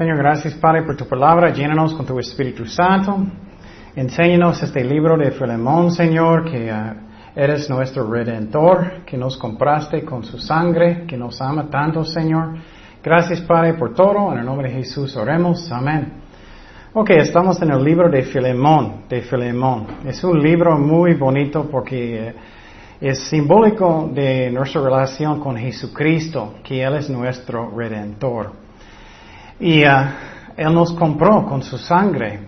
Señor, gracias Padre por tu palabra. Llénanos con tu Espíritu Santo. Enséñanos este libro de Filemón, Señor, que uh, eres nuestro redentor, que nos compraste con su sangre, que nos ama tanto, Señor. Gracias, Padre, por todo. En el nombre de Jesús oremos. Amén. Ok, estamos en el libro de Filemón, de Filemón. Es un libro muy bonito porque eh, es simbólico de nuestra relación con Jesucristo, que Él es nuestro redentor. Y uh, Él nos compró con su sangre.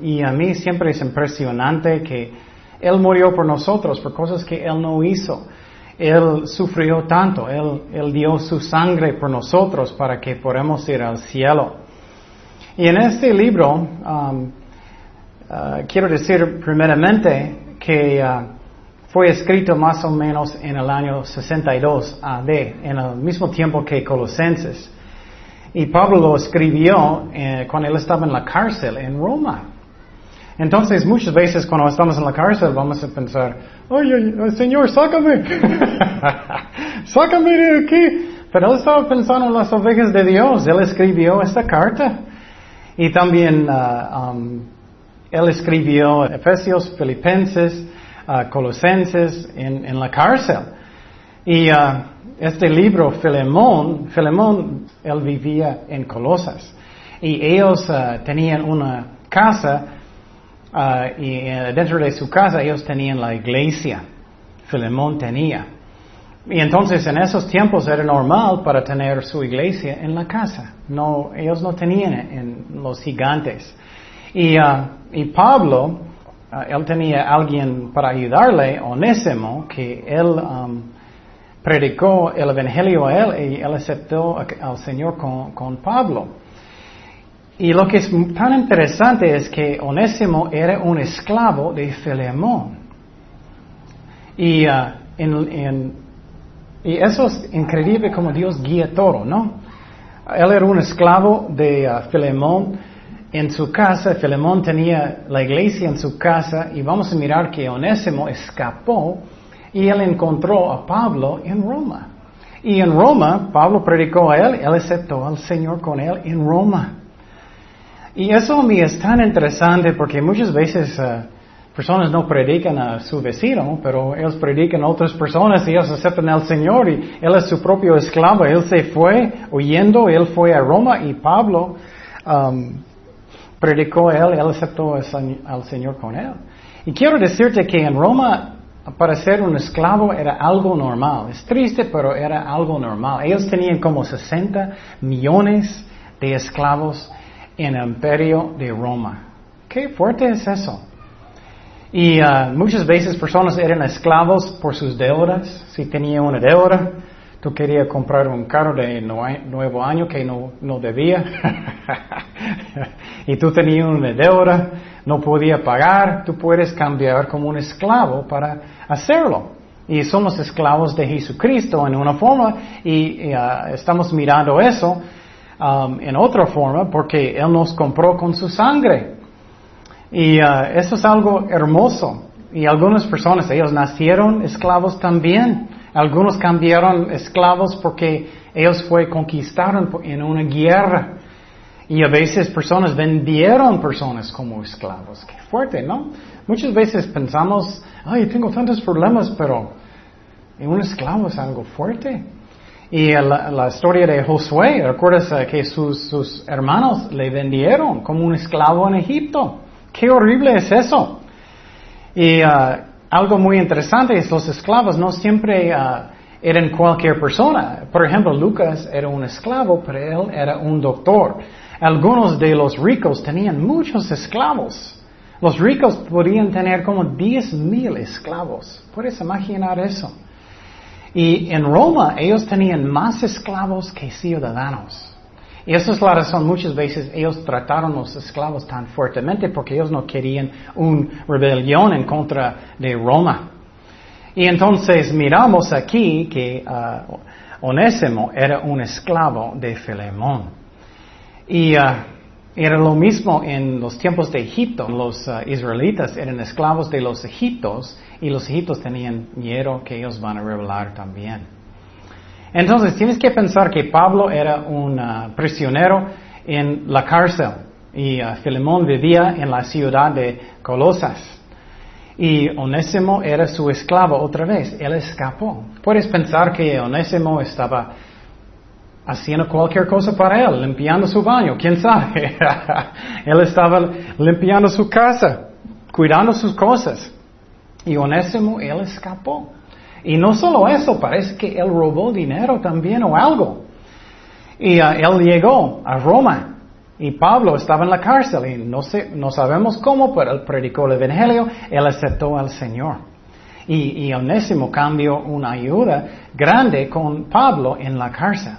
Y a mí siempre es impresionante que Él murió por nosotros, por cosas que Él no hizo. Él sufrió tanto, Él, dio su sangre por nosotros para que podamos ir al cielo. Y en este libro, um, uh, quiero decir primeramente que uh, fue escrito más o menos en el año 62 AD, en el mismo tiempo que Colosenses. Y Pablo lo escribió eh, cuando él estaba en la cárcel en Roma. Entonces, muchas veces cuando estamos en la cárcel vamos a pensar, oye, Señor, sácame, sácame de aquí. Pero él estaba pensando en las ovejas de Dios. Él escribió esta carta. Y también uh, um, él escribió Efesios, Filipenses, uh, Colosenses en, en, la cárcel. Y uh, este libro, Filemón, Filemón, él vivía en Colosas. Y ellos tenían una casa Uh, y uh, dentro de su casa ellos tenían la iglesia. Filemón tenía. Y entonces en esos tiempos era normal para tener su iglesia en la casa. No, ellos no tenían en los gigantes. Y, y Pablo, él tenía alguien para ayudarle, Onésimo, que él um, predicó el evangelio a él y él aceptó al Señor con, Pablo. Y lo que es tan interesante es que Onésimo era un esclavo de Filemón. Y, uh, y eso es increíble como Dios guía todo, ¿no? Él era un esclavo de uh, Filemón en su casa. Filemón tenía la iglesia en su casa y vamos a mirar que Onésimo escapó y él encontró a Pablo en Roma. Y en Roma, Pablo predicó a él, él aceptó al Señor con él en Roma. Y eso a mí es tan interesante porque muchas veces uh, personas no predican a su vecino, pero ellos predican a otras personas y ellos aceptan al Señor y él es su propio esclavo. Él se fue huyendo, él fue a Roma y Pablo um, predicó a él, él aceptó al Señor con él. Y quiero decirte que en Roma para ser un esclavo era algo normal. Es triste, pero era algo normal. Ellos tenían como 60 millones de esclavos en el imperio de Roma. Qué fuerte es eso. Y uh, muchas veces personas eran esclavos por sus deudas. Si tenía una deuda, tú querías comprar un carro de nuevo año que no, no debía. y tú tenías una deuda, no podía pagar, tú puedes cambiar como un esclavo para hacerlo. Y somos esclavos de Jesucristo en una forma y, uh, estamos mirando eso Um, en otra forma porque Él nos compró con su sangre. Y uh, eso es algo hermoso. Y algunas personas, ellos nacieron esclavos también. Algunos cambiaron esclavos porque ellos fue conquistaron en una guerra. Y a veces personas vendieron personas como esclavos. Qué fuerte, ¿no? Muchas veces pensamos, ay, tengo tantos problemas, pero un esclavo es algo fuerte. Y la, historia de Josué, recuerdas que sus, hermanos le vendieron como un esclavo en Egipto. Qué horrible es eso. Y eh, algo muy interesante es los esclavos no siempre eh, eran cualquier persona. Por ejemplo, Lucas era un esclavo, pero él era un doctor. Algunos de los ricos tenían muchos esclavos. Los ricos podían tener como 10 mil esclavos. ¿Puedes imaginar eso? Y en Roma ellos tenían más esclavos que ciudadanos. Y esa es la razón, muchas veces ellos trataron los esclavos tan fuertemente porque ellos no querían una rebelión en contra de Roma. Y entonces miramos aquí que uh, Onésimo era un esclavo de Filemón. Y uh, era lo mismo en los tiempos de Egipto. Los uh, israelitas eran esclavos de los egiptos y los egiptos tenían miedo que ellos van a revelar también. Entonces tienes que pensar que Pablo era un uh, prisionero en la cárcel y Filemón vivía en la ciudad de Colosas. Y Onésimo era su esclavo otra vez. Él escapó. Puedes pensar que Onésimo estaba haciendo cualquier cosa para él, limpiando su baño, quién sabe. él estaba limpiando su casa, cuidando sus cosas. Y Onésimo, él escapó. Y no solo eso, parece que él robó dinero también o algo. Y uh, él llegó a Roma. Y Pablo estaba en la cárcel y no, sé, no sabemos cómo, pero él predicó el Evangelio, él aceptó al Señor. Y, y Onésimo cambió una ayuda grande con Pablo en la cárcel.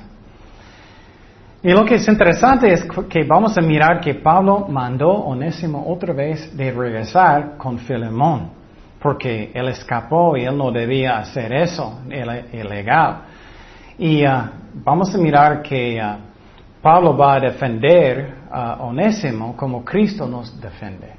Y lo que es interesante es que vamos a mirar que Pablo mandó a Onésimo otra vez de regresar con Filemón, porque él escapó y él no debía hacer eso, ilegal. Y uh, vamos a mirar que uh, Pablo va a defender a Onésimo como Cristo nos defiende,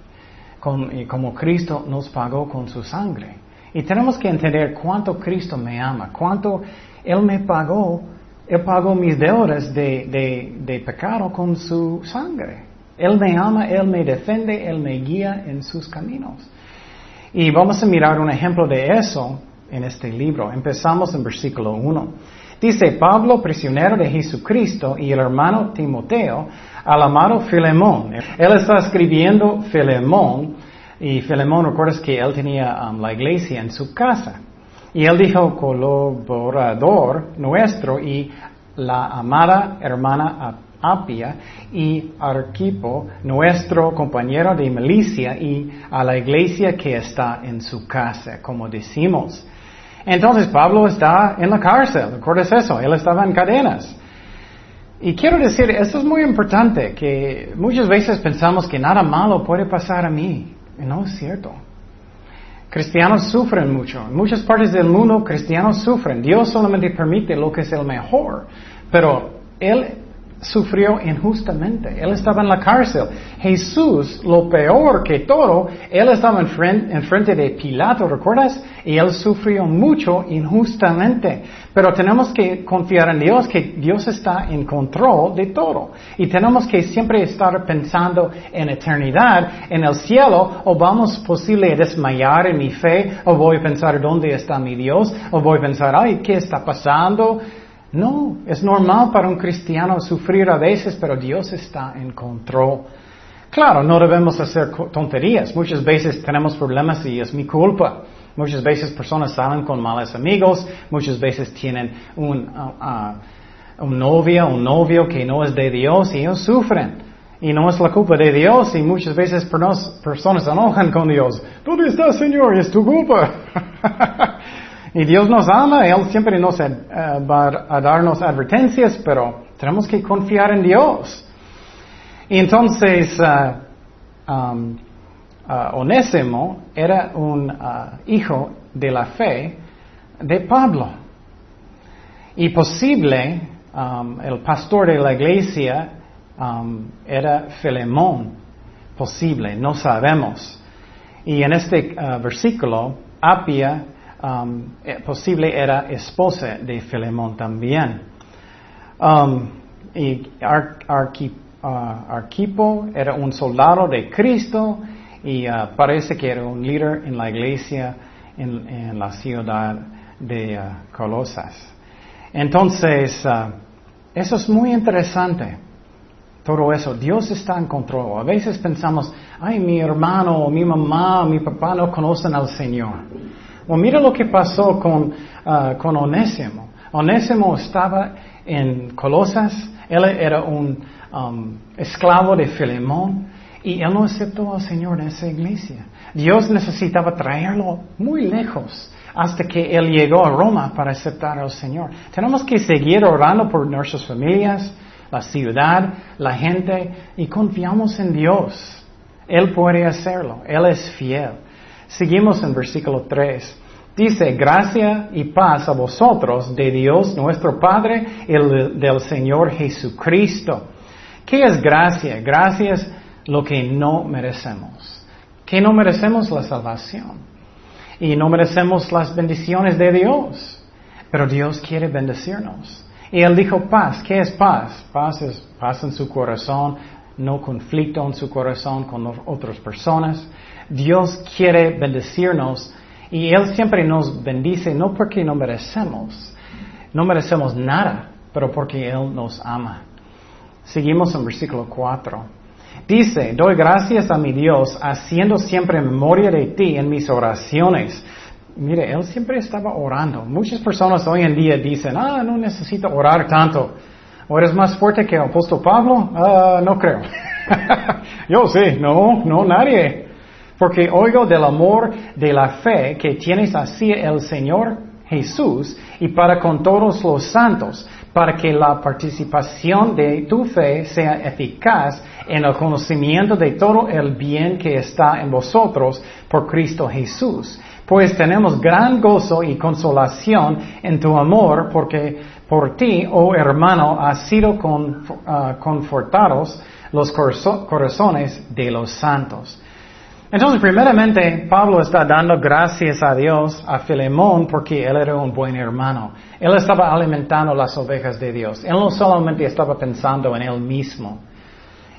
y como Cristo nos pagó con su sangre. Y tenemos que entender cuánto Cristo me ama, cuánto Él me pagó, Él pagó mis deudas de, pecado con su sangre. Él me ama, Él me defiende, Él me guía en sus caminos. Y vamos a mirar un ejemplo de eso en este libro. Empezamos en versículo 1. Dice Pablo, prisionero de Jesucristo, y el hermano Timoteo, al amado Filemón. Él está escribiendo Filemón, y Filemón, recuerdas que él tenía um, la iglesia en su casa. Y él dijo colaborador nuestro y la amada hermana Apia y Arquipo, nuestro compañero de milicia, y a la iglesia que está en su casa, como decimos. Entonces Pablo está en la cárcel, ¿recuerdas eso? Él estaba en cadenas. Y quiero decir, esto es muy importante, que muchas veces pensamos que nada malo puede pasar a mí. Y no es cierto. Cristianos sufren mucho. En muchas partes del mundo cristianos sufren. Dios solamente permite lo que es el mejor. Pero Él sufrió injustamente. Él estaba en la cárcel. Jesús, lo peor que todo, él estaba en frente, de Pilato, ¿recuerdas? Y él sufrió mucho injustamente. Pero tenemos que confiar en Dios, que Dios está en control de todo. Y tenemos que siempre estar pensando en eternidad, en el cielo, o vamos posible desmayar en mi fe, o voy a pensar dónde está mi Dios, o voy a pensar, ay, ¿qué está pasando? No, es normal para un cristiano sufrir a veces, pero Dios está en control. Claro, no debemos hacer tonterías. Muchas veces tenemos problemas y es mi culpa. Muchas veces personas salen con malos amigos, muchas veces tienen un, uh, uh, un novia, un novio que no es de Dios y ellos sufren. Y no es la culpa de Dios y muchas veces personas se enojan con Dios. ¿Dónde está, Señor? Es tu culpa. Y Dios nos ama, Él siempre nos eh, va a darnos advertencias, pero tenemos que confiar en Dios. Y entonces, uh, Onésimo era un hijo de la fe de Pablo. Y posible, um, el pastor de la iglesia um, era Filemón. Posible, no sabemos. Y en este versículo, Apia Um, eh, posible era esposa de Filemón también. Um, y uh, Arquipo era un soldado de Cristo y uh, parece que era un líder en la iglesia en, la ciudad de uh, Colosas. Entonces, eso es muy interesante. Todo eso, Dios está en control. A veces pensamos, ay, mi hermano, mi mamá, mi papá no conocen al Señor. Bueno, mira lo que pasó con, uh, con Onésimo. Onésimo estaba en Colosas, él era un um, esclavo de Filemón y él no aceptó al Señor en esa iglesia. Dios necesitaba traerlo muy lejos hasta que él llegó a Roma para aceptar al Señor. Tenemos que seguir orando por nuestras familias, la ciudad, la gente y confiamos en Dios. Él puede hacerlo, Él es fiel. Seguimos en versículo 3. Dice, gracia y paz a vosotros de Dios nuestro Padre y del Señor Jesucristo. ¿Qué es gracia? Gracia es lo que no merecemos. Que no merecemos la salvación. Y no merecemos las bendiciones de Dios. Pero Dios quiere bendecirnos. Y él dijo paz. ¿Qué es paz? Paz es paz en su corazón, no conflicto en su corazón con otras personas. Dios quiere bendecirnos y Él siempre nos bendice no porque no merecemos, no merecemos nada, pero porque Él nos ama. Seguimos en versículo 4. Dice, doy gracias a mi Dios haciendo siempre memoria de ti en mis oraciones. Mire, Él siempre estaba orando. Muchas personas hoy en día dicen, ah, no necesito orar tanto. ¿O eres más fuerte que el apóstol Pablo? Ah, no creo. Yo sí, no, no, nadie. Porque oigo del amor de la fe que tienes hacia el Señor Jesús y para con todos los santos, para que la participación de tu fe sea eficaz en el conocimiento de todo el bien que está en vosotros por Cristo Jesús. Pues tenemos gran gozo y consolación en tu amor, porque por ti, oh hermano, ha sido ah, confortados los corazones de los santos. Entonces, primeramente, Pablo está dando gracias a Dios, a Filemón, porque él era un buen hermano. Él estaba alimentando las ovejas de Dios. Él no solamente estaba pensando en él mismo.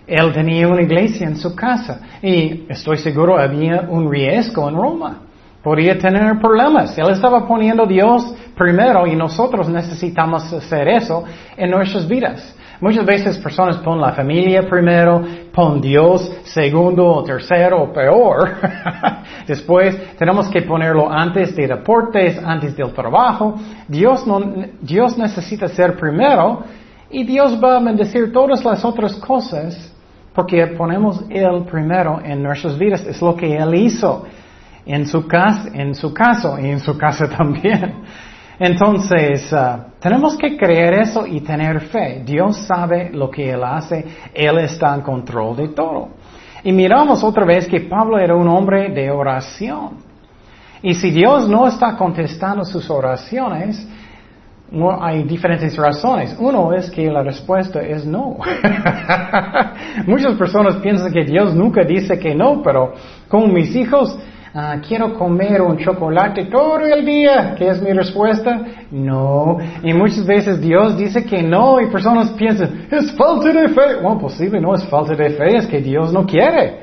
Él tenía una iglesia en su casa y estoy seguro había un riesgo en Roma. Podía tener problemas. Él estaba poniendo a Dios primero y nosotros necesitamos hacer eso en nuestras vidas. Muchas veces personas ponen la familia primero, ponen Dios segundo o tercero o peor. Después tenemos que ponerlo antes de deportes, antes del trabajo. Dios, no, Dios necesita ser primero y Dios va a bendecir todas las otras cosas porque ponemos Él primero en nuestras vidas. Es lo que Él hizo en su, casa, en su caso y en su casa también. Entonces, uh, tenemos que creer eso y tener fe. Dios sabe lo que Él hace, Él está en control de todo. Y miramos otra vez que Pablo era un hombre de oración. Y si Dios no está contestando sus oraciones, hay diferentes razones. Uno es que la respuesta es no. Muchas personas piensan que Dios nunca dice que no, pero con mis hijos, Ah, quiero comer un chocolate todo el día. ¿Qué es mi respuesta? No. Y muchas veces Dios dice que no y personas piensan, es falta de fe. Bueno, posible no es falta de fe, es que Dios no quiere.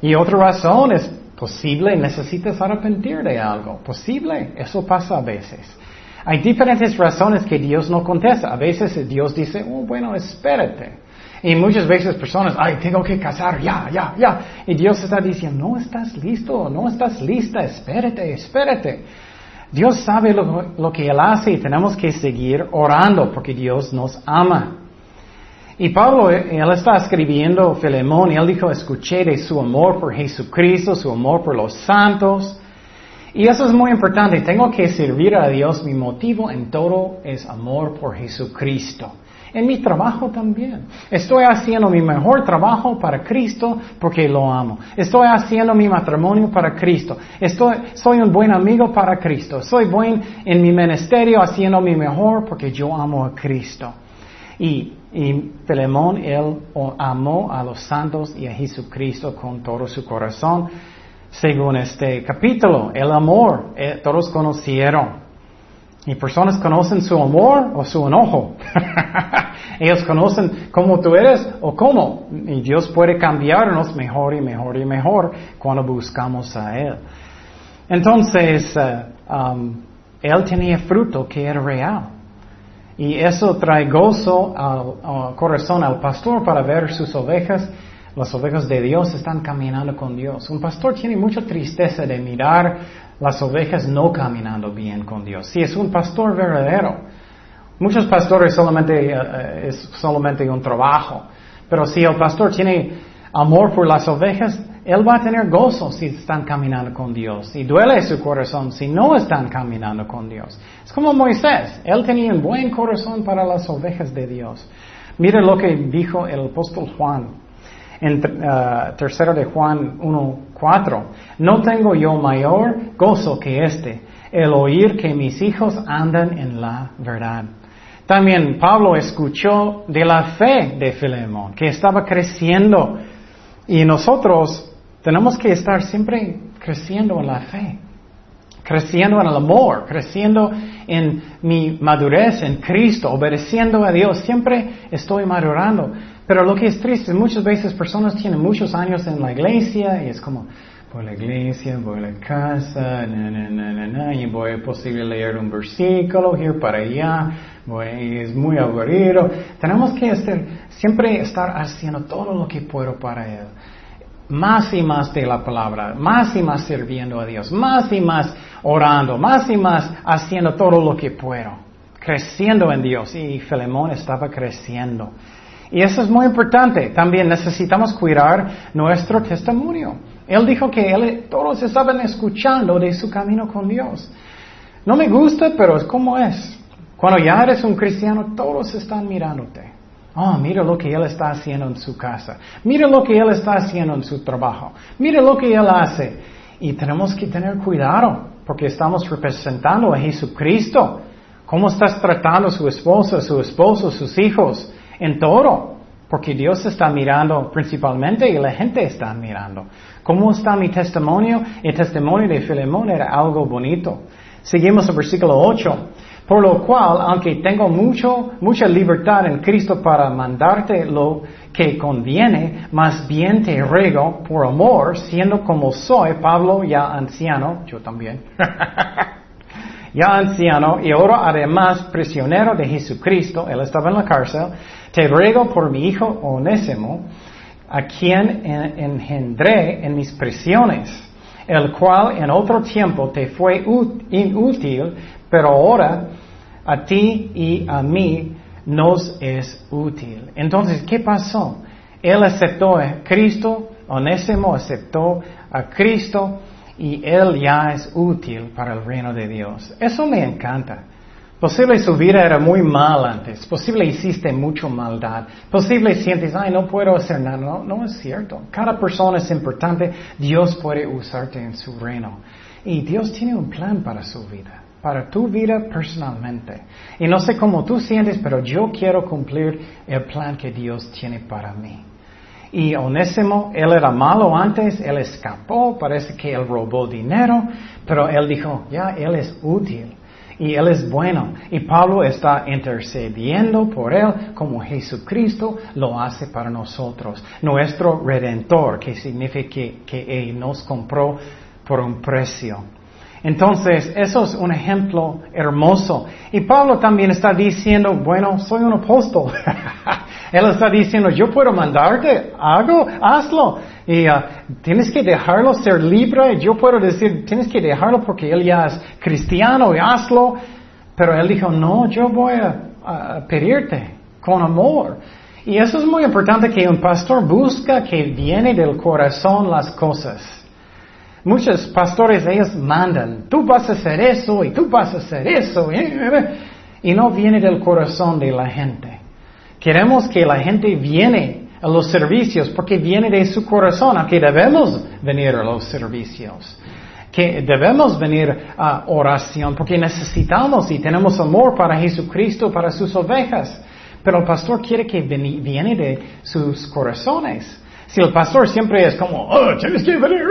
Y otra razón es posible, necesitas arrepentir de algo. Posible, eso pasa a veces. Hay diferentes razones que Dios no contesta. A veces Dios dice, oh, bueno, espérate. Y muchas veces personas, ay, tengo que casar, ya, ya, ya. Y Dios está diciendo, no estás listo, no estás lista, espérate, espérate. Dios sabe lo, que Él hace y tenemos que seguir orando porque Dios nos ama. Y Pablo, él está escribiendo Filemón y él dijo, escuché de su amor por Jesucristo, su amor por los santos. Y eso es muy importante. Tengo que servir a Dios. Mi motivo en todo es amor por Jesucristo. En mi trabajo también. Estoy haciendo mi mejor trabajo para Cristo porque lo amo. Estoy haciendo mi matrimonio para Cristo. Estoy, soy un buen amigo para Cristo. Soy buen en mi ministerio haciendo mi mejor porque yo amo a Cristo. Y, y Filemón, él amó a los santos y a Jesucristo con todo su corazón. Según este capítulo, el amor, eh, todos conocieron. Y personas conocen su amor o su enojo. Ellos conocen cómo tú eres o cómo. Y Dios puede cambiarnos mejor y mejor y mejor cuando buscamos a Él. Entonces, eh, um, Él tenía fruto que era real. Y eso trae gozo al, corazón al pastor para ver sus ovejas. Las ovejas de Dios están caminando con Dios. Un pastor tiene mucha tristeza de mirar las ovejas no caminando bien con Dios. Si es un pastor verdadero, muchos pastores solamente eh, eh, es solamente un trabajo, pero si el pastor tiene amor por las ovejas, él va a tener gozo si están caminando con Dios y duele su corazón si no están caminando con Dios. Es como Moisés, él tenía un buen corazón para las ovejas de Dios. Mira lo que dijo el apóstol Juan en uh, tercero de Juan 1.4, no tengo yo mayor gozo que este, el oír que mis hijos andan en la verdad. También Pablo escuchó de la fe de Filemón, que estaba creciendo. Y nosotros tenemos que estar siempre creciendo en la fe. creciendo en el amor, creciendo en mi madurez en Cristo, obedeciendo a Dios. Siempre estoy madurando. Pero lo que es triste, muchas veces personas tienen muchos años en la iglesia y es como, voy a la iglesia, voy a la casa, y voy a posible leer un versículo, ir para allá, voy, es muy aburrido. Tenemos que hacer, siempre estar haciendo todo lo que puedo para Él. Más y más de la palabra, más y más sirviendo a Dios, más y más orando, más y más haciendo todo lo que puedo, creciendo en Dios. Y Filemón estaba creciendo. Y eso es muy importante. También necesitamos cuidar nuestro testimonio. Él dijo que todos estaban escuchando de su camino con Dios. No me gusta, pero es como es. Cuando ya eres un cristiano, todos están mirándote. Oh, mira lo que él está haciendo en su casa. Mira lo que él está haciendo en su trabajo. Mira lo que él hace. Y tenemos que tener cuidado, porque estamos representando a Jesucristo. ¿Cómo estás tratando a su esposa, a su esposo, a sus hijos? En todo. Porque Dios está mirando principalmente y la gente está mirando. ¿Cómo está mi testimonio? El testimonio de Filemón era algo bonito. Seguimos el versículo 8. Por lo cual, aunque tengo mucho, mucha libertad en Cristo para mandarte lo que conviene, más bien te ruego por amor, siendo como soy, Pablo ya anciano, yo también, ya anciano y ahora además prisionero de Jesucristo, él estaba en la cárcel, te ruego por mi hijo Onésimo, a quien engendré en mis prisiones, el cual en otro tiempo te fue inútil, pero ahora a ti y a mí nos es útil. Entonces, ¿qué pasó? Él aceptó a Cristo, Onésimo aceptó a Cristo y él ya es útil para el reino de Dios. Eso me encanta. Posible su vida era muy mal antes. Posible hiciste mucha maldad. Posible sientes, ay, no puedo hacer nada. No, no es cierto. Cada persona es importante. Dios puede usarte en su reino. Y Dios tiene un plan para su vida para tu vida personalmente. Y no sé cómo tú sientes, pero yo quiero cumplir el plan que Dios tiene para mí. Y Onésimo, él era malo antes, él escapó, parece que él robó dinero, pero él dijo, ya, él es útil y él es bueno. Y Pablo está intercediendo por él como Jesucristo lo hace para nosotros. Nuestro redentor, que significa que, que él nos compró por un precio. Entonces, eso es un ejemplo hermoso. Y Pablo también está diciendo, bueno, soy un apóstol. Él está diciendo, yo puedo mandarte, hago, hazlo. Y uh, tienes que dejarlo ser libre. Yo puedo decir, tienes que dejarlo porque él ya es cristiano y hazlo. Pero él dijo, no, yo voy a pedirte con amor. Y eso es muy importante que un pastor busca que viene del corazón las cosas. Muchos pastores, ellos mandan, tú vas a hacer eso y tú vas a hacer eso. Y no viene del corazón de la gente. Queremos que la gente viene a los servicios porque viene de su corazón, aunque debemos venir a los servicios. Que debemos venir a oración porque necesitamos y tenemos amor para Jesucristo, para sus ovejas. Pero el pastor quiere que viene de sus corazones. Si el pastor siempre es como, oh, tienes que venir,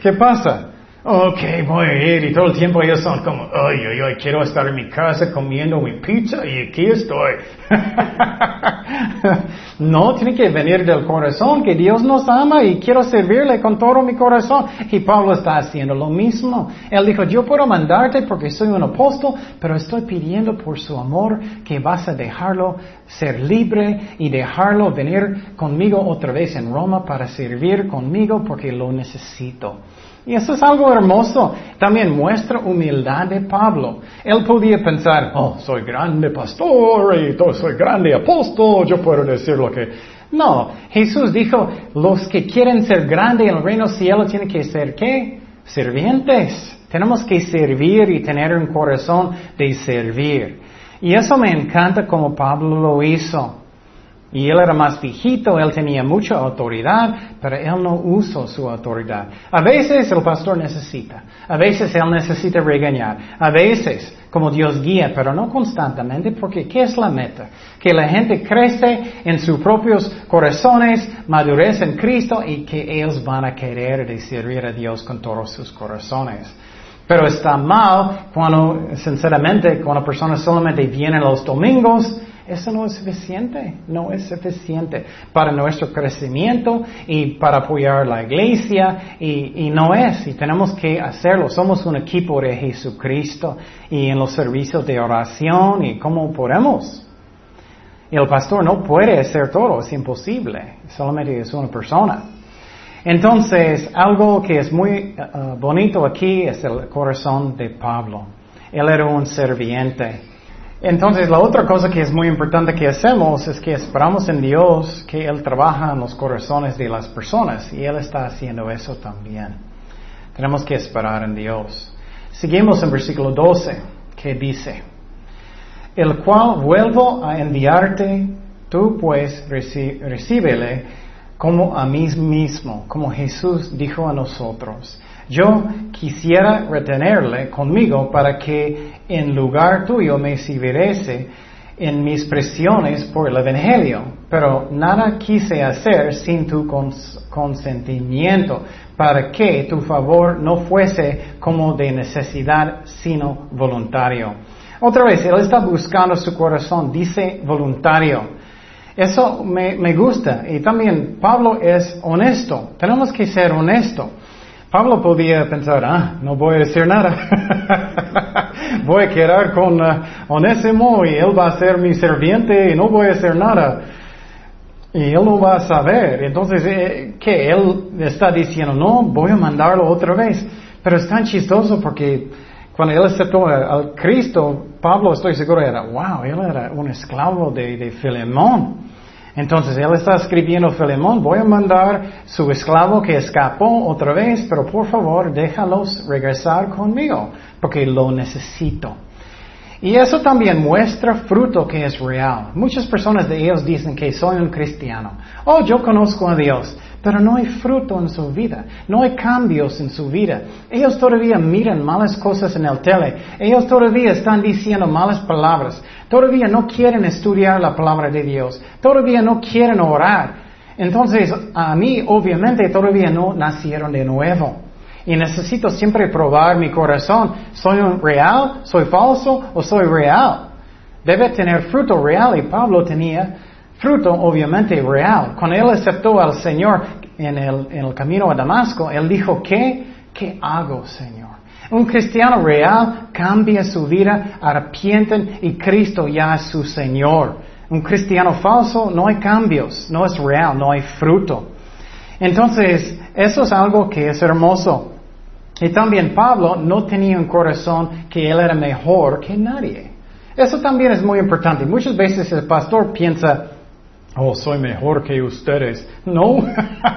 ¿qué pasa? Ok, voy a ir y todo el tiempo ellos son como, ay, ay, ay, quiero estar en mi casa comiendo mi pizza y aquí estoy. no, tiene que venir del corazón, que Dios nos ama y quiero servirle con todo mi corazón. Y Pablo está haciendo lo mismo. Él dijo, yo puedo mandarte porque soy un apóstol, pero estoy pidiendo por su amor que vas a dejarlo ser libre y dejarlo venir conmigo otra vez en Roma para servir conmigo porque lo necesito. Y eso es algo hermoso. También muestra humildad de Pablo. Él podía pensar, oh, soy grande pastor y soy grande apóstol, yo puedo decir lo que... No, Jesús dijo, los que quieren ser grandes en el reino cielo tienen que ser qué? Servientes. Tenemos que servir y tener un corazón de servir. Y eso me encanta como Pablo lo hizo. Y él era más viejito, él tenía mucha autoridad, pero él no usó su autoridad. A veces el pastor necesita, a veces él necesita regañar, a veces como Dios guía, pero no constantemente, porque ¿qué es la meta? Que la gente crece en sus propios corazones, madurez en Cristo y que ellos van a querer servir a Dios con todos sus corazones. Pero está mal cuando, sinceramente, cuando personas solamente vienen los domingos, eso no es suficiente, no es suficiente para nuestro crecimiento y para apoyar la iglesia y, no es, y tenemos que hacerlo. Somos un equipo de Jesucristo y en los servicios de oración y cómo podemos. El pastor no puede hacer todo, es imposible, solamente es una persona. Entonces, algo que es muy uh, bonito aquí es el corazón de Pablo. Él era un serviente. Entonces, la otra cosa que es muy importante que hacemos es que esperamos en Dios que Él trabaja en los corazones de las personas y Él está haciendo eso también. Tenemos que esperar en Dios. Seguimos en versículo 12, que dice, el cual vuelvo a enviarte, tú pues recíbele como a mí mismo, como Jesús dijo a nosotros. Yo quisiera retenerle conmigo para que en lugar tuyo me sirviese en mis presiones por el Evangelio, pero nada quise hacer sin tu consentimiento, para que tu favor no fuese como de necesidad, sino voluntario. Otra vez, él está buscando su corazón, dice voluntario. Eso me, me gusta. Y también Pablo es honesto. Tenemos que ser honestos. Pablo podía pensar, ah, no voy a decir nada. voy a quedar con uh, Onésimo y él va a ser mi serviente y no voy a hacer nada. Y él no va a saber. Entonces, eh, ¿qué? Él está diciendo, no, voy a mandarlo otra vez. Pero es tan chistoso porque cuando él aceptó al Cristo, Pablo, estoy seguro, era, wow, él era un esclavo de, de Filemón. Entonces él está escribiendo Filemón, voy a mandar su esclavo que escapó otra vez, pero por favor déjalos regresar conmigo, porque lo necesito. Y eso también muestra fruto que es real. Muchas personas de ellos dicen que soy un cristiano. Oh, yo conozco a Dios pero no hay fruto en su vida, no hay cambios en su vida. Ellos todavía miran malas cosas en el tele, ellos todavía están diciendo malas palabras, todavía no quieren estudiar la palabra de Dios, todavía no quieren orar. Entonces, a mí obviamente todavía no nacieron de nuevo. Y necesito siempre probar mi corazón. ¿Soy un real? ¿Soy falso? ¿O soy real? Debe tener fruto real y Pablo tenía fruto obviamente real. Cuando él aceptó al Señor en el, en el camino a Damasco, él dijo, ¿qué? ¿Qué hago, Señor? Un cristiano real cambia su vida, arrepienten y Cristo ya es su Señor. Un cristiano falso no hay cambios, no es real, no hay fruto. Entonces, eso es algo que es hermoso. Y también Pablo no tenía un corazón que él era mejor que nadie. Eso también es muy importante. Muchas veces el pastor piensa, oh, soy mejor que ustedes. No,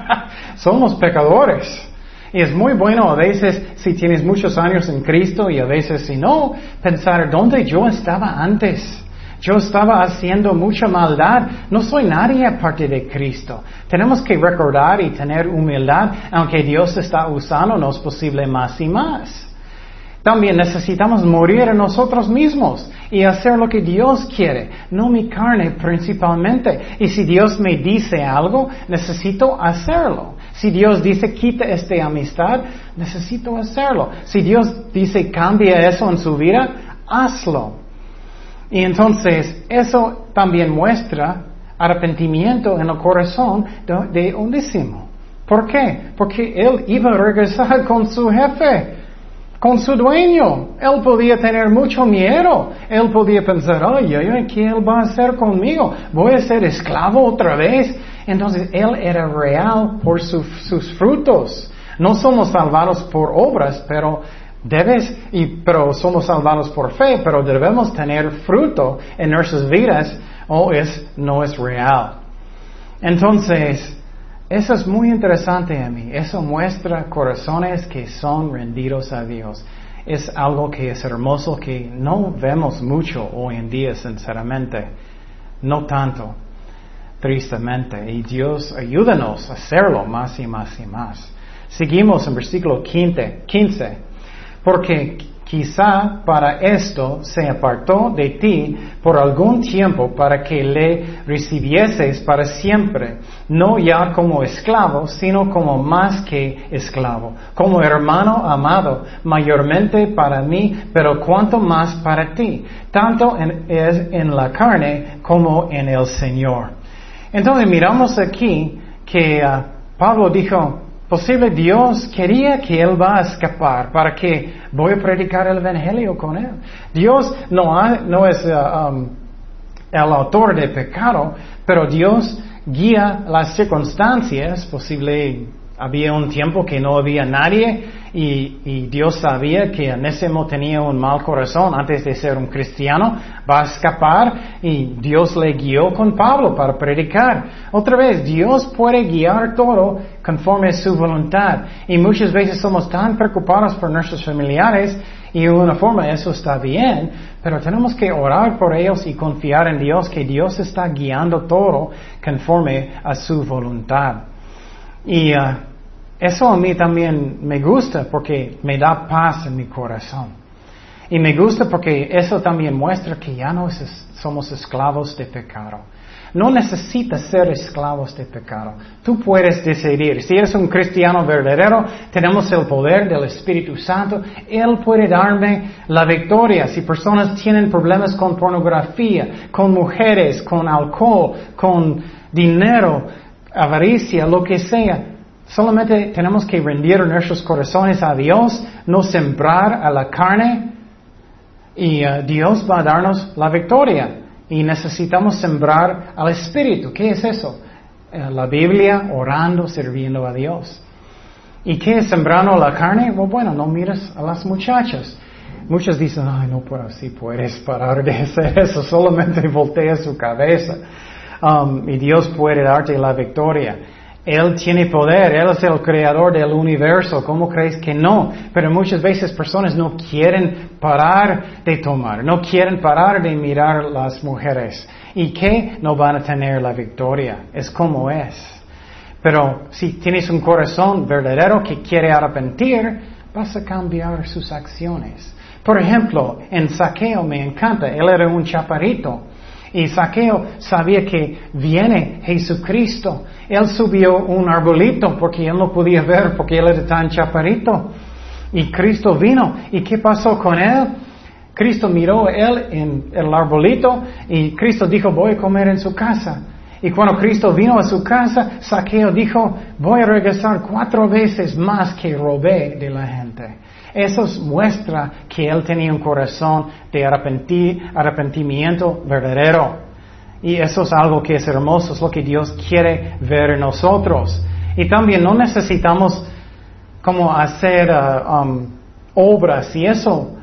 somos pecadores. Y es muy bueno a veces si tienes muchos años en Cristo y a veces si no, pensar dónde yo estaba antes. Yo estaba haciendo mucha maldad. No soy nadie aparte de Cristo. Tenemos que recordar y tener humildad, aunque Dios está usándonos posible más y más. También necesitamos morir a nosotros mismos y hacer lo que Dios quiere, no mi carne principalmente. Y si Dios me dice algo, necesito hacerlo. Si Dios dice quita esta amistad, necesito hacerlo. Si Dios dice cambia eso en su vida, hazlo. Y entonces eso también muestra arrepentimiento en el corazón de, de ¿Por qué? Porque él iba a regresar con su jefe con su dueño. Él podía tener mucho miedo. Él podía pensar, ay, ay, ¿qué él va a hacer conmigo? ¿Voy a ser esclavo otra vez? Entonces, él era real por sus frutos. No somos salvados por obras, pero debes, y, pero somos salvados por fe, pero debemos tener fruto en nuestras vidas o es, no es real. Entonces, eso es muy interesante a mí. Eso muestra corazones que son rendidos a Dios. Es algo que es hermoso que no vemos mucho hoy en día, sinceramente. No tanto, tristemente. Y Dios ayúdanos a hacerlo más y más y más. Seguimos en versículo 15. 15. Porque Quizá para esto se apartó de ti por algún tiempo para que le recibieses para siempre, no ya como esclavo, sino como más que esclavo, como hermano amado, mayormente para mí, pero cuanto más para ti, tanto en, es en la carne como en el Señor. Entonces miramos aquí que ah, Pablo dijo, Posible Dios quería que él va a escapar para que voy a predicar el Evangelio con él. Dios no, no es uh, um, el autor de pecado, pero Dios guía las circunstancias. Posible había un tiempo que no había nadie y, Dios sabía que Anésimo tenía un mal corazón antes de ser un cristiano, va a escapar y Dios le guió con Pablo para predicar. Otra vez, Dios puede guiar todo conforme a su voluntad y muchas veces somos tan preocupados por nuestros familiares y de una forma eso está bien, pero tenemos que orar por ellos y confiar en Dios que Dios está guiando todo conforme a su voluntad. Y uh, eso a mí también me gusta porque me da paz en mi corazón. Y me gusta porque eso también muestra que ya no somos esclavos de pecado. No necesitas ser esclavos de pecado. Tú puedes decidir. Si eres un cristiano verdadero, tenemos el poder del Espíritu Santo. Él puede darme la victoria. Si personas tienen problemas con pornografía, con mujeres, con alcohol, con dinero, avaricia, lo que sea, Solamente tenemos que rendir nuestros corazones a Dios, no sembrar a la carne y uh, Dios va a darnos la victoria. Y necesitamos sembrar al Espíritu. ¿Qué es eso? Eh, la Biblia, orando, sirviendo a Dios. ¿Y qué es sembrando la carne? Bueno, no mires a las muchachas. Muchos dicen, ay, no, pero si puedes parar de hacer eso, solamente voltea su cabeza. Um, y Dios puede darte la victoria. Él tiene poder, Él es el creador del universo. ¿Cómo crees que no? Pero muchas veces personas no quieren parar de tomar, no quieren parar de mirar las mujeres. ¿Y qué? No van a tener la victoria. Es como es. Pero si tienes un corazón verdadero que quiere arrepentir, vas a cambiar sus acciones. Por ejemplo, en saqueo me encanta, él era un chaparito. Y Saqueo sabía que viene Jesucristo. Él subió un arbolito porque él no podía ver porque él era tan chaparito. Y Cristo vino. ¿Y qué pasó con él? Cristo miró a él en el arbolito y Cristo dijo, voy a comer en su casa. Y cuando Cristo vino a su casa, Saqueo dijo, voy a regresar cuatro veces más que robé de la gente. Eso muestra que él tenía un corazón de arrepentimiento verdadero. Y eso es algo que es hermoso, es lo que Dios quiere ver en nosotros. Y también no necesitamos como hacer uh, um, obras y eso.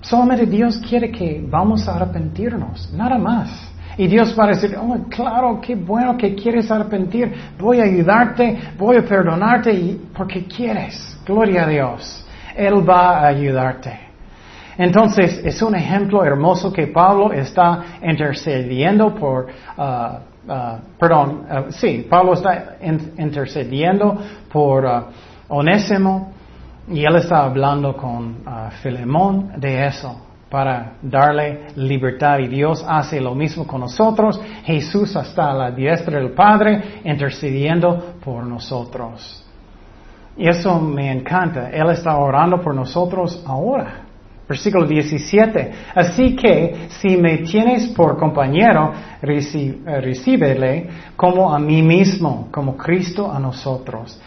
Solamente Dios quiere que vamos a arrepentirnos, nada más. Y Dios va a decir, oh, claro, qué bueno que quieres arrepentir, voy a ayudarte, voy a perdonarte porque quieres. Gloria a Dios. Él va a ayudarte. Entonces, es un ejemplo hermoso que Pablo está intercediendo por, uh, uh, perdón, uh, sí, Pablo está intercediendo por Onésimo y él está hablando con Filemón de eso para darle libertad y Dios hace lo mismo con nosotros. Jesús está a la diestra del Padre intercediendo por nosotros. Y eso me encanta. Él está orando por nosotros ahora. Versículo 17. Así que si me tienes por compañero, eh, recíbele como a mí mismo, como Cristo a nosotros.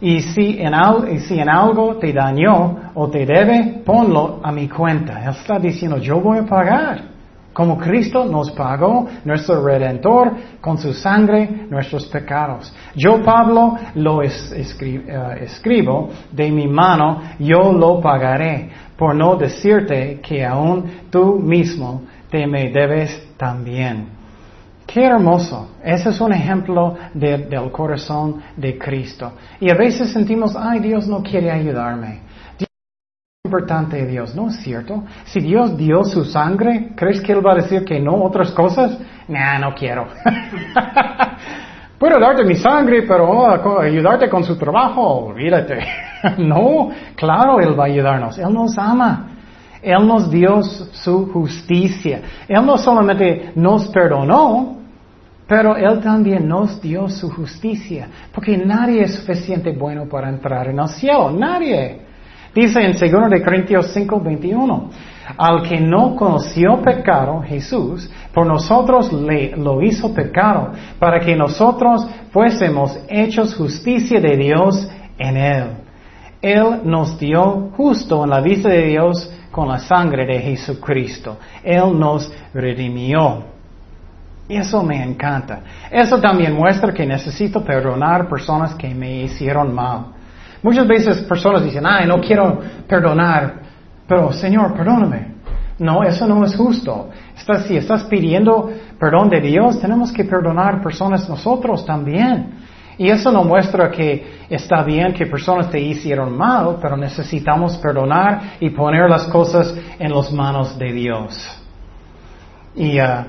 Y si en, si en algo te dañó o te debe, ponlo a mi cuenta. Él está diciendo, yo voy a pagar. Como Cristo nos pagó, nuestro Redentor, con su sangre, nuestros pecados. Yo, Pablo, lo eh, escribo de mi mano, yo lo pagaré, por no decirte que aún tú mismo te me debes también. Qué hermoso. Ese es un ejemplo del corazón de Cristo. Y a veces sentimos, ay, Dios no quiere ayudarme importante de Dios. No es cierto. Si Dios dio su sangre, ¿crees que Él va a decir que no otras cosas? Nah, no quiero. Puedo darte mi sangre, pero oh, ayudarte con su trabajo, olvídate. no, claro, Él va a ayudarnos. Él nos ama. Él nos dio su justicia. Él no solamente nos perdonó, pero Él también nos dio su justicia. Porque nadie es suficiente bueno para entrar en el cielo. Nadie. Dice en 2 de Corintios 5, 21. Al que no conoció pecado, Jesús, por nosotros le, lo hizo pecado, para que nosotros fuésemos hechos justicia de Dios en Él. Él nos dio justo en la vista de Dios con la sangre de Jesucristo. Él nos redimió. Y eso me encanta. Eso también muestra que necesito perdonar personas que me hicieron mal. Muchas veces personas dicen, ay, no quiero perdonar, pero Señor, perdóname. No, eso no es justo. si estás pidiendo perdón de Dios, tenemos que perdonar personas nosotros también. Y eso no muestra que está bien que personas te hicieron mal, pero necesitamos perdonar y poner las cosas en las manos de Dios. Y uh,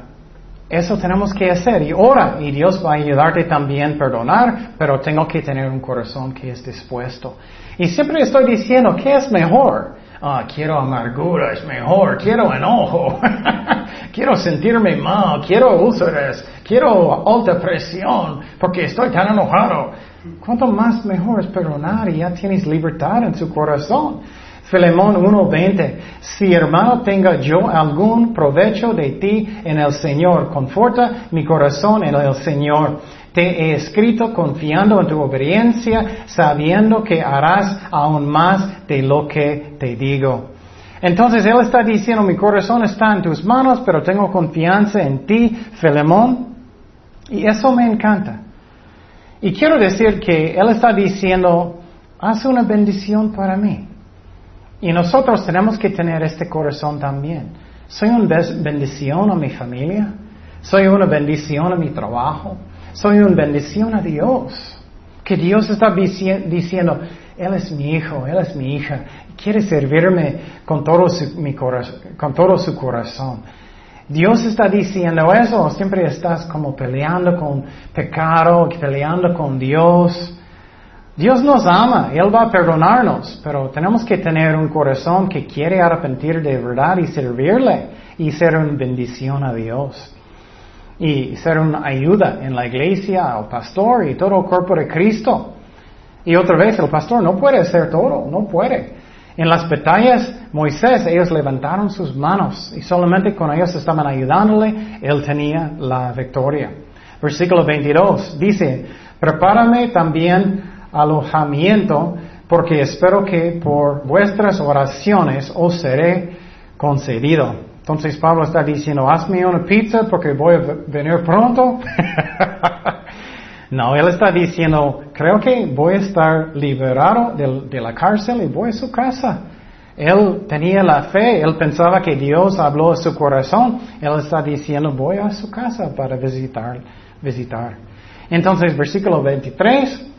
eso tenemos que hacer. Y ora, y Dios va a ayudarte también a perdonar, pero tengo que tener un corazón que es dispuesto. Y siempre estoy diciendo, ¿qué es mejor? Ah, quiero amargura, es mejor, quiero enojo, quiero sentirme mal, quiero úlceras, quiero alta presión, porque estoy tan enojado. ¿Cuánto más mejor es perdonar y ya tienes libertad en su corazón? Filemón 1:20, si hermano tenga yo algún provecho de ti en el Señor, conforta mi corazón en el Señor. Te he escrito confiando en tu obediencia, sabiendo que harás aún más de lo que te digo. Entonces Él está diciendo, mi corazón está en tus manos, pero tengo confianza en ti, Filemón. Y eso me encanta. Y quiero decir que Él está diciendo, haz una bendición para mí. Y nosotros tenemos que tener este corazón también. Soy una bendición a mi familia. Soy una bendición a mi trabajo. Soy una bendición a Dios. Que Dios está diciendo, Él es mi hijo, Él es mi hija. Quiere servirme con todo su, mi con todo su corazón. Dios está diciendo eso, siempre estás como peleando con pecado, peleando con Dios. Dios nos ama, Él va a perdonarnos, pero tenemos que tener un corazón que quiere arrepentir de verdad y servirle y ser una bendición a Dios y ser una ayuda en la iglesia, al pastor y todo el cuerpo de Cristo. Y otra vez, el pastor no puede hacer todo, no puede. En las batallas, Moisés, ellos levantaron sus manos y solamente con ellos estaban ayudándole, él tenía la victoria. Versículo 22 dice, prepárame también alojamiento, porque espero que por vuestras oraciones os seré concedido. Entonces Pablo está diciendo, hazme una pizza porque voy a venir pronto. no, él está diciendo, creo que voy a estar liberado de, la cárcel y voy a su casa. Él tenía la fe, él pensaba que Dios habló a su corazón. Él está diciendo, voy a su casa para visitar. visitar. Entonces, versículo 23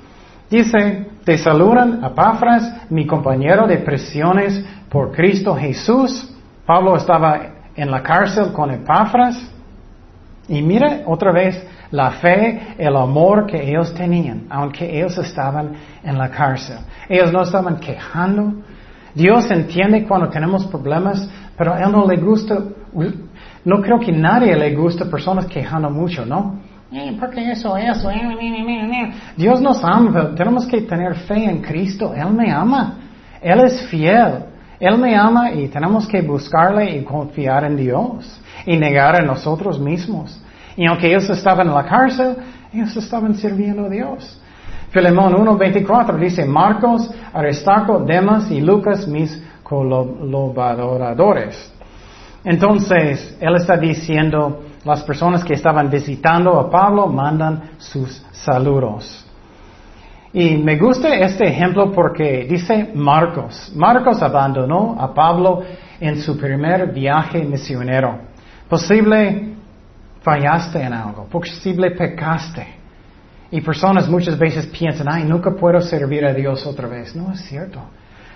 dice, te saludan a Pafras, mi compañero de presiones por Cristo Jesús. Pablo estaba en la cárcel con Epafras. Y mira otra vez la fe, el amor que ellos tenían, aunque ellos estaban en la cárcel. Ellos no estaban quejando. Dios entiende cuando tenemos problemas, pero a Él no le gusta, no creo que nadie le gusta personas quejando mucho, ¿no? Porque eso, eso, Dios nos ama, tenemos que tener fe en Cristo, Él me ama, Él es fiel. Él me ama y tenemos que buscarle y confiar en Dios y negar a nosotros mismos. Y aunque ellos estaban en la cárcel, ellos estaban sirviendo a Dios. Filemón 1.24 dice, Marcos, Aristarco, Demas y Lucas, mis colaboradores. Entonces, él está diciendo, las personas que estaban visitando a Pablo mandan sus saludos. Y me gusta este ejemplo porque dice Marcos. Marcos abandonó a Pablo en su primer viaje misionero. Posible fallaste en algo, posible pecaste. Y personas muchas veces piensan, ay, nunca puedo servir a Dios otra vez. No es cierto.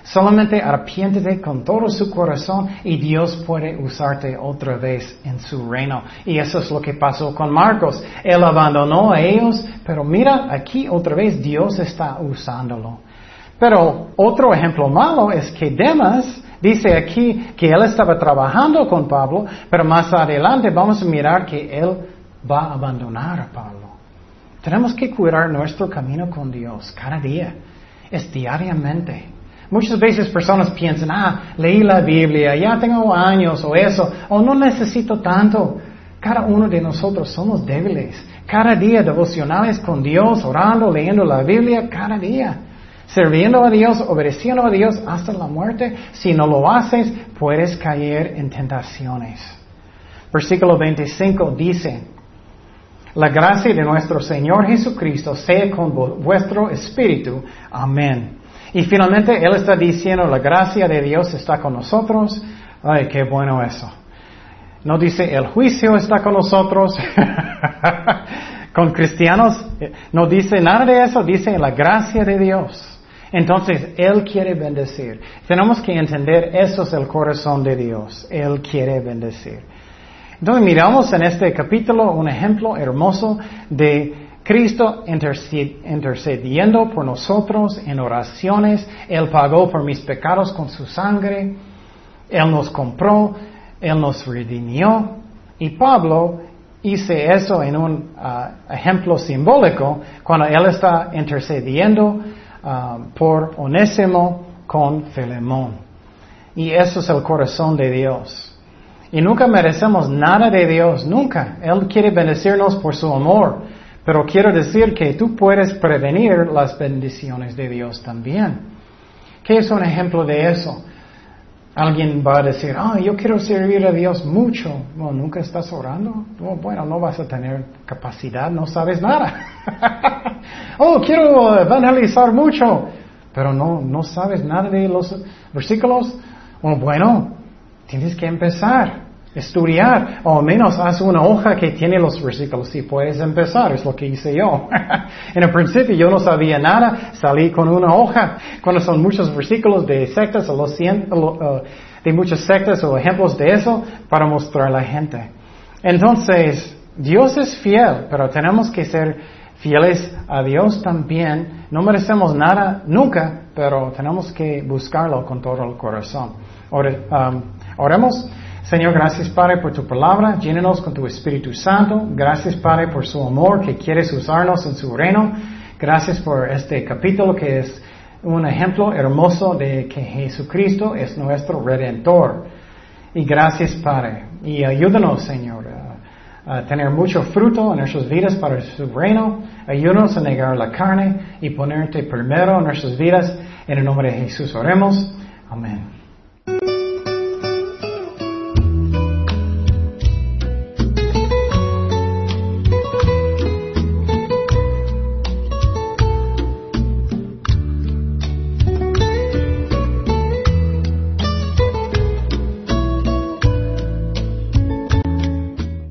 Solamente arrepiéntete con todo su corazón y Dios puede usarte otra vez en su reino. Y eso es lo que pasó con Marcos. Él abandonó a ellos, pero mira, aquí otra vez Dios está usándolo. Pero otro ejemplo malo es que Demas Dice aquí que él estaba trabajando con Pablo, pero más adelante vamos a mirar que él va a abandonar a Pablo. Tenemos que cuidar nuestro camino con Dios cada día. Es diariamente. Muchas veces personas piensan, ah, leí la Biblia, ya tengo años o eso, o no necesito tanto. Cada uno de nosotros somos débiles. Cada día devocionales con Dios, orando, leyendo la Biblia, cada día. Sirviendo a Dios, obedeciendo a Dios hasta la muerte. Si no lo haces, puedes caer en tentaciones. Versículo 25 dice, la gracia de nuestro Señor Jesucristo sea con vuestro espíritu. Amén. Y finalmente Él está diciendo, la gracia de Dios está con nosotros. Ay, qué bueno eso. No dice, el juicio está con nosotros. con cristianos, no dice nada de eso, dice la gracia de Dios. Entonces, Él quiere bendecir. Tenemos que entender, eso es el corazón de Dios. Él quiere bendecir. Entonces miramos en este capítulo un ejemplo hermoso de Cristo intercediendo por nosotros en oraciones. Él pagó por mis pecados con su sangre. Él nos compró. Él nos redimió. Y Pablo hizo eso en un ah, ejemplo simbólico cuando él está intercediendo ah, por Onésimo con Filemón. Y eso es el corazón de Dios. Y nunca merecemos nada de Dios, nunca. Él quiere bendecirnos por su amor. Pero quiero decir que tú puedes prevenir las bendiciones de Dios también. ¿Qué es un ejemplo de eso? Alguien va a decir, ah, yo quiero servir a Dios mucho. No, nunca estás orando. bueno, no vas a tener capacidad, no sabes nada. oh, quiero evangelizar mucho. Pero no, no sabes nada de los versículos. Oh, bueno, Tienes que empezar, estudiar, o al menos haz una hoja que tiene los versículos y puedes empezar, es lo que hice yo. en el principio yo no sabía nada, salí con una hoja, cuando son muchos versículos de sectas o los, uh, de muchas sectas o ejemplos de eso para mostrar a la gente. Entonces, Dios es fiel, pero tenemos que ser fieles a Dios también. No merecemos nada nunca, pero tenemos que buscarlo con todo el corazón. Um, oremos. Señor, gracias Padre por tu palabra. Llénenos con tu Espíritu Santo. Gracias Padre por su amor que quieres usarnos en su reino. Gracias por este capítulo que es un ejemplo hermoso de que Jesucristo es nuestro redentor. Y gracias Padre. Y ayúdanos Señor a, tener mucho fruto en nuestras vidas para su reino. Ayúdanos a negar la carne y ponerte primero en nuestras vidas. En el nombre de Jesús oremos. Amén.